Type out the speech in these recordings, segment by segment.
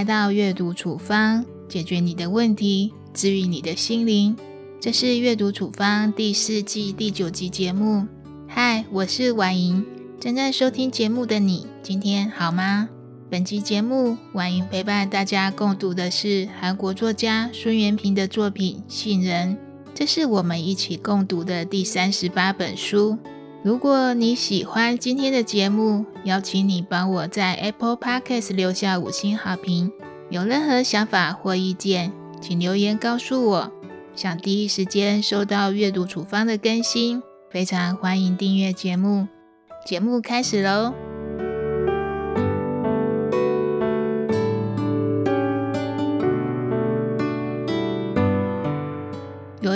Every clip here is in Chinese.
来到阅读处方，解决你的问题，治愈你的心灵。这是阅读处方第四季第九集节目。嗨，我是婉莹，正在收听节目的你，今天好吗？本集节目，婉莹陪伴大家共读的是韩国作家孙元平的作品《杏仁》，这是我们一起共读的第三十八本书。如果你喜欢今天的节目，邀请你帮我在 Apple Podcast 留下五星好评。有任何想法或意见，请留言告诉我。想第一时间收到阅读处方的更新，非常欢迎订阅节目。节目开始喽！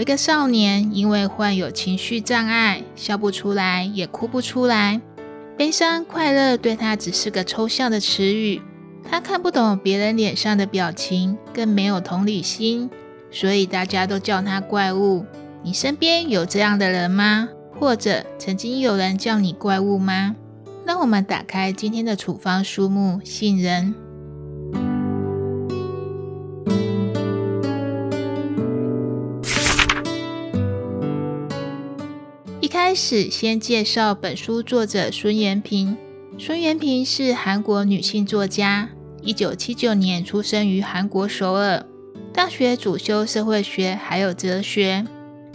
一个少年，因为患有情绪障碍，笑不出来，也哭不出来。悲伤、快乐对他只是个抽象的词语，他看不懂别人脸上的表情，更没有同理心，所以大家都叫他怪物。你身边有这样的人吗？或者曾经有人叫你怪物吗？让我们打开今天的处方书目《杏仁》。开始先介绍本书作者孙元平。孙元平是韩国女性作家，一九七九年出生于韩国首尔。大学主修社会学还有哲学。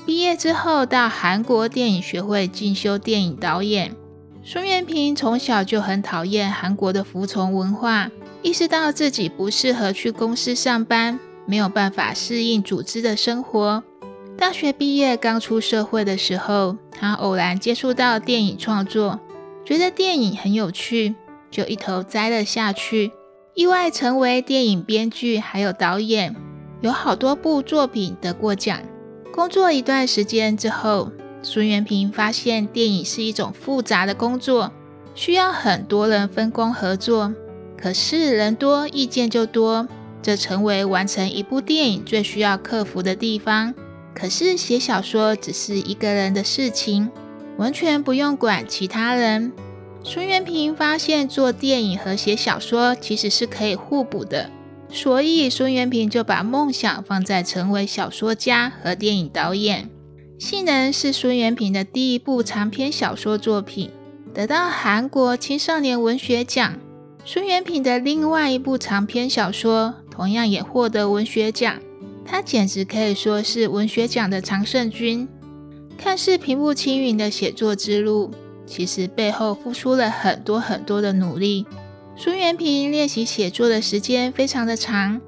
毕业之后到韩国电影学会进修电影导演。孙元平从小就很讨厌韩国的服从文化，意识到自己不适合去公司上班，没有办法适应组织的生活。大学毕业刚出社会的时候，他偶然接触到电影创作，觉得电影很有趣，就一头栽了下去，意外成为电影编剧还有导演，有好多部作品得过奖。工作一段时间之后，孙元平发现电影是一种复杂的工作，需要很多人分工合作，可是人多意见就多，这成为完成一部电影最需要克服的地方。可是写小说只是一个人的事情，完全不用管其他人。孙元平发现做电影和写小说其实是可以互补的，所以孙元平就把梦想放在成为小说家和电影导演。《杏仁》是孙元平的第一部长篇小说作品，得到韩国青少年文学奖。孙元平的另外一部长篇小说同样也获得文学奖。他简直可以说是文学奖的常胜军。看似平步青云的写作之路，其实背后付出了很多很多的努力。孙元平练习写作的时间非常的长，《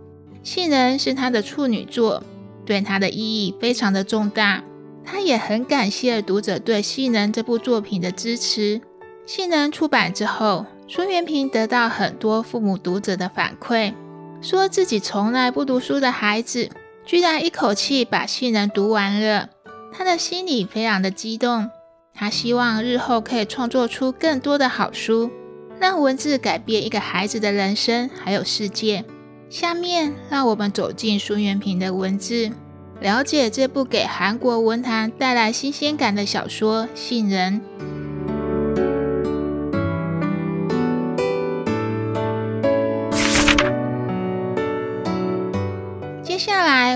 杏仁》是他的处女作，对他的意义非常的重大。他也很感谢读者对《杏仁》这部作品的支持。《杏仁》出版之后，孙元平得到很多父母读者的反馈，说自己从来不读书的孩子。居然一口气把《杏仁》读完了，他的心里非常的激动。他希望日后可以创作出更多的好书，让文字改变一个孩子的人生还有世界。下面让我们走进孙元平的文字，了解这部给韩国文坛带来新鲜感的小说《杏仁》。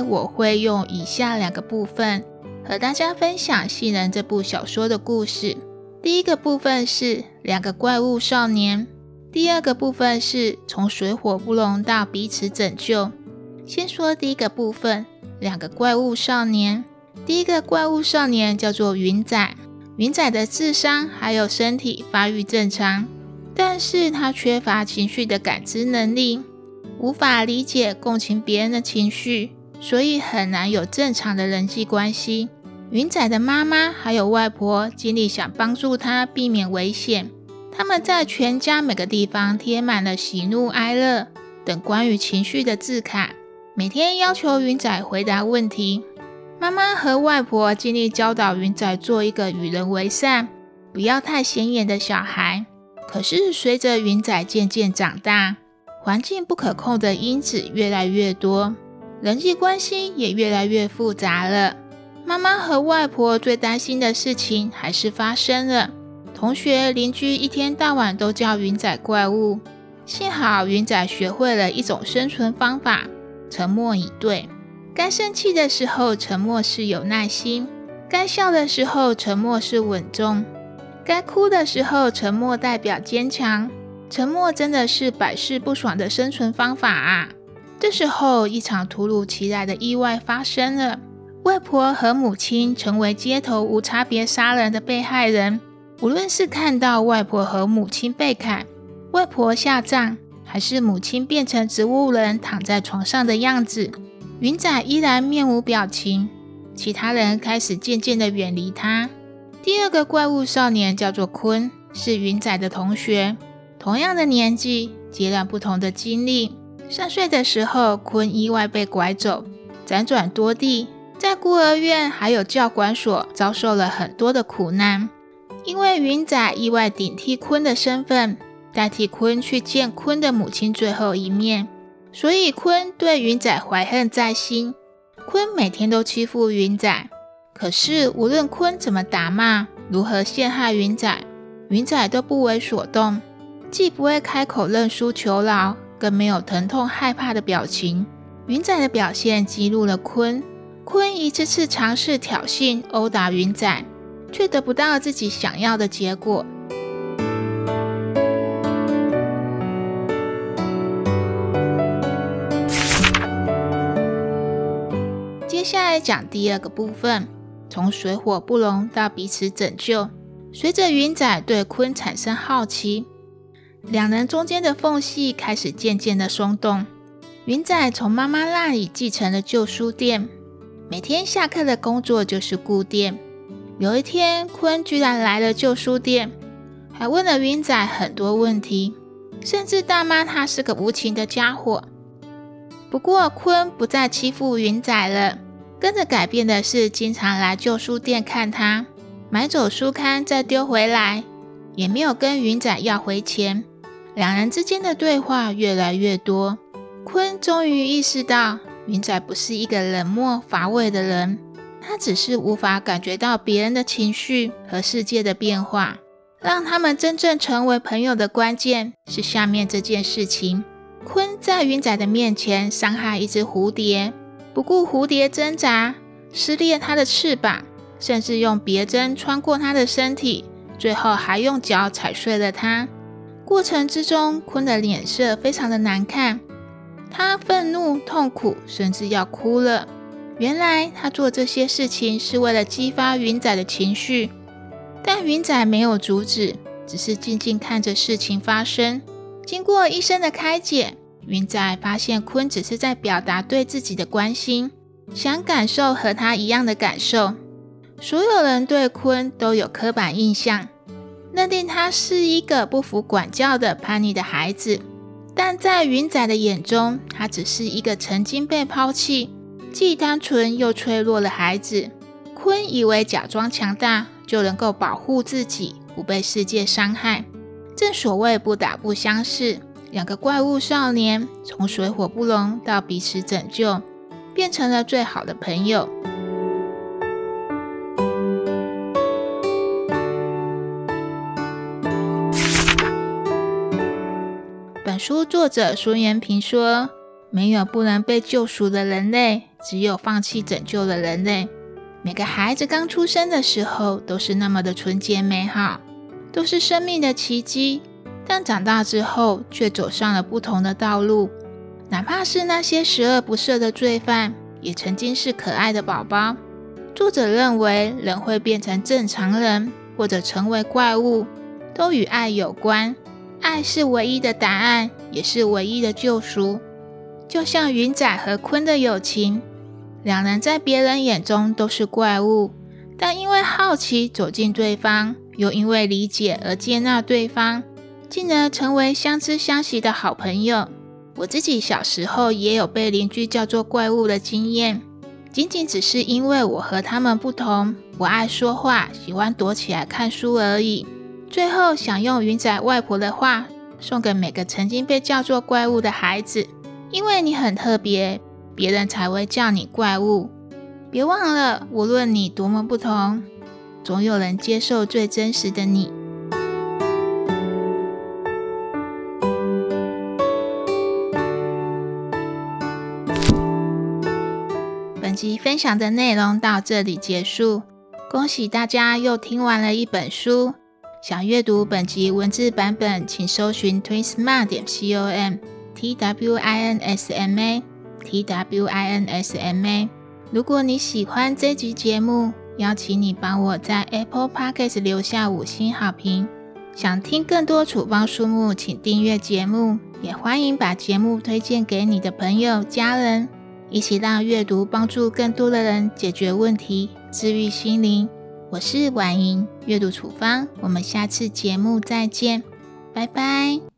我会用以下两个部分和大家分享《杏仁》这部小说的故事。第一个部分是两个怪物少年，第二个部分是从水火不容到彼此拯救。先说第一个部分，两个怪物少年。第一个怪物少年叫做云仔，云仔的智商还有身体发育正常，但是他缺乏情绪的感知能力。无法理解共情别人的情绪，所以很难有正常的人际关系。云仔的妈妈还有外婆尽力想帮助他避免危险，他们在全家每个地方贴满了喜怒哀乐等关于情绪的字卡，每天要求云仔回答问题。妈妈和外婆尽力教导云仔做一个与人为善、不要太显眼的小孩。可是随着云仔渐渐长大，环境不可控的因子越来越多，人际关系也越来越复杂了。妈妈和外婆最担心的事情还是发生了。同学、邻居一天到晚都叫云仔怪物，幸好云仔学会了一种生存方法——沉默以对。该生气的时候，沉默是有耐心；该笑的时候，沉默是稳重；该哭的时候，沉默代表坚强。沉默真的是百试不爽的生存方法啊！这时候，一场突如其来的意外发生了。外婆和母亲成为街头无差别杀人的被害人。无论是看到外婆和母亲被砍，外婆下葬，还是母亲变成植物人躺在床上的样子，云仔依然面无表情。其他人开始渐渐的远离他。第二个怪物少年叫做坤，是云仔的同学，同样的年纪，截然不同的经历。三岁的时候，坤意外被拐走，辗转多地。在孤儿院还有教管所遭受了很多的苦难，因为云仔意外顶替坤的身份，代替坤去见坤的母亲最后一面，所以坤对云仔怀恨在心。坤每天都欺负云仔，可是无论坤怎么打骂，如何陷害云仔，云仔都不为所动，既不会开口认输求饶，更没有疼痛害怕的表情。云仔的表现激怒了坤。坤一次次尝试挑衅、殴打云仔，却得不到自己想要的结果。接下来讲第二个部分，从水火不容到彼此拯救。随着云仔对坤产生好奇，两人中间的缝隙开始渐渐的松动。云仔从妈妈那里继承了旧书店。每天下课的工作就是顾店。有一天，坤居然来了旧书店，还问了云仔很多问题，甚至大骂他是个无情的家伙。不过，坤不再欺负云仔了，跟着改变的是经常来旧书店看他，买走书刊再丢回来，也没有跟云仔要回钱。两人之间的对话越来越多，坤终于意识到。云仔不是一个冷漠乏味的人，他只是无法感觉到别人的情绪和世界的变化。让他们真正成为朋友的关键是下面这件事情：鲲在云仔的面前伤害一只蝴蝶，不顾蝴蝶挣扎，撕裂它的翅膀，甚至用别针穿过它的身体，最后还用脚踩碎了它。过程之中，鲲的脸色非常的难看。他愤怒、痛苦，甚至要哭了。原来他做这些事情是为了激发云仔的情绪，但云仔没有阻止，只是静静看着事情发生。经过医生的开解，云仔发现坤只是在表达对自己的关心，想感受和他一样的感受。所有人对坤都有刻板印象，认定他是一个不服管教的叛逆的孩子。但在云仔的眼中，他只是一个曾经被抛弃、既单纯又脆弱的孩子。坤以为假装强大就能够保护自己，不被世界伤害。正所谓不打不相识，两个怪物少年从水火不容到彼此拯救，变成了最好的朋友。书作者孙元平说：“没有不能被救赎的人类，只有放弃拯救的人类。每个孩子刚出生的时候都是那么的纯洁美好，都是生命的奇迹。但长大之后，却走上了不同的道路。哪怕是那些十恶不赦的罪犯，也曾经是可爱的宝宝。作者认为，人会变成正常人，或者成为怪物，都与爱有关。”爱是唯一的答案，也是唯一的救赎。就像云仔和鲲的友情，两人在别人眼中都是怪物，但因为好奇走进对方，又因为理解而接纳对方，进而成为相知相惜的好朋友。我自己小时候也有被邻居叫做怪物的经验，仅仅只是因为我和他们不同，不爱说话，喜欢躲起来看书而已。最后，想用云仔外婆的话送给每个曾经被叫做怪物的孩子。因为你很特别别人才会叫你怪物。别忘了无论你多么不同总有人接受最真实的你。本集分享的内容到这里结束恭喜大家又听完了一本书。想阅读本集文字版本，请搜寻 twinsma 点 com t w i n s m a t w i n s m a。如果你喜欢这集节目，邀请你帮我在 Apple Podcast 留下五星好评。想听更多处方书目，请订阅节目，也欢迎把节目推荐给你的朋友、家人，一起让阅读帮助更多的人解决问题、治愈心灵。我是婉莹，阅读处方，我们下次节目再见，拜拜。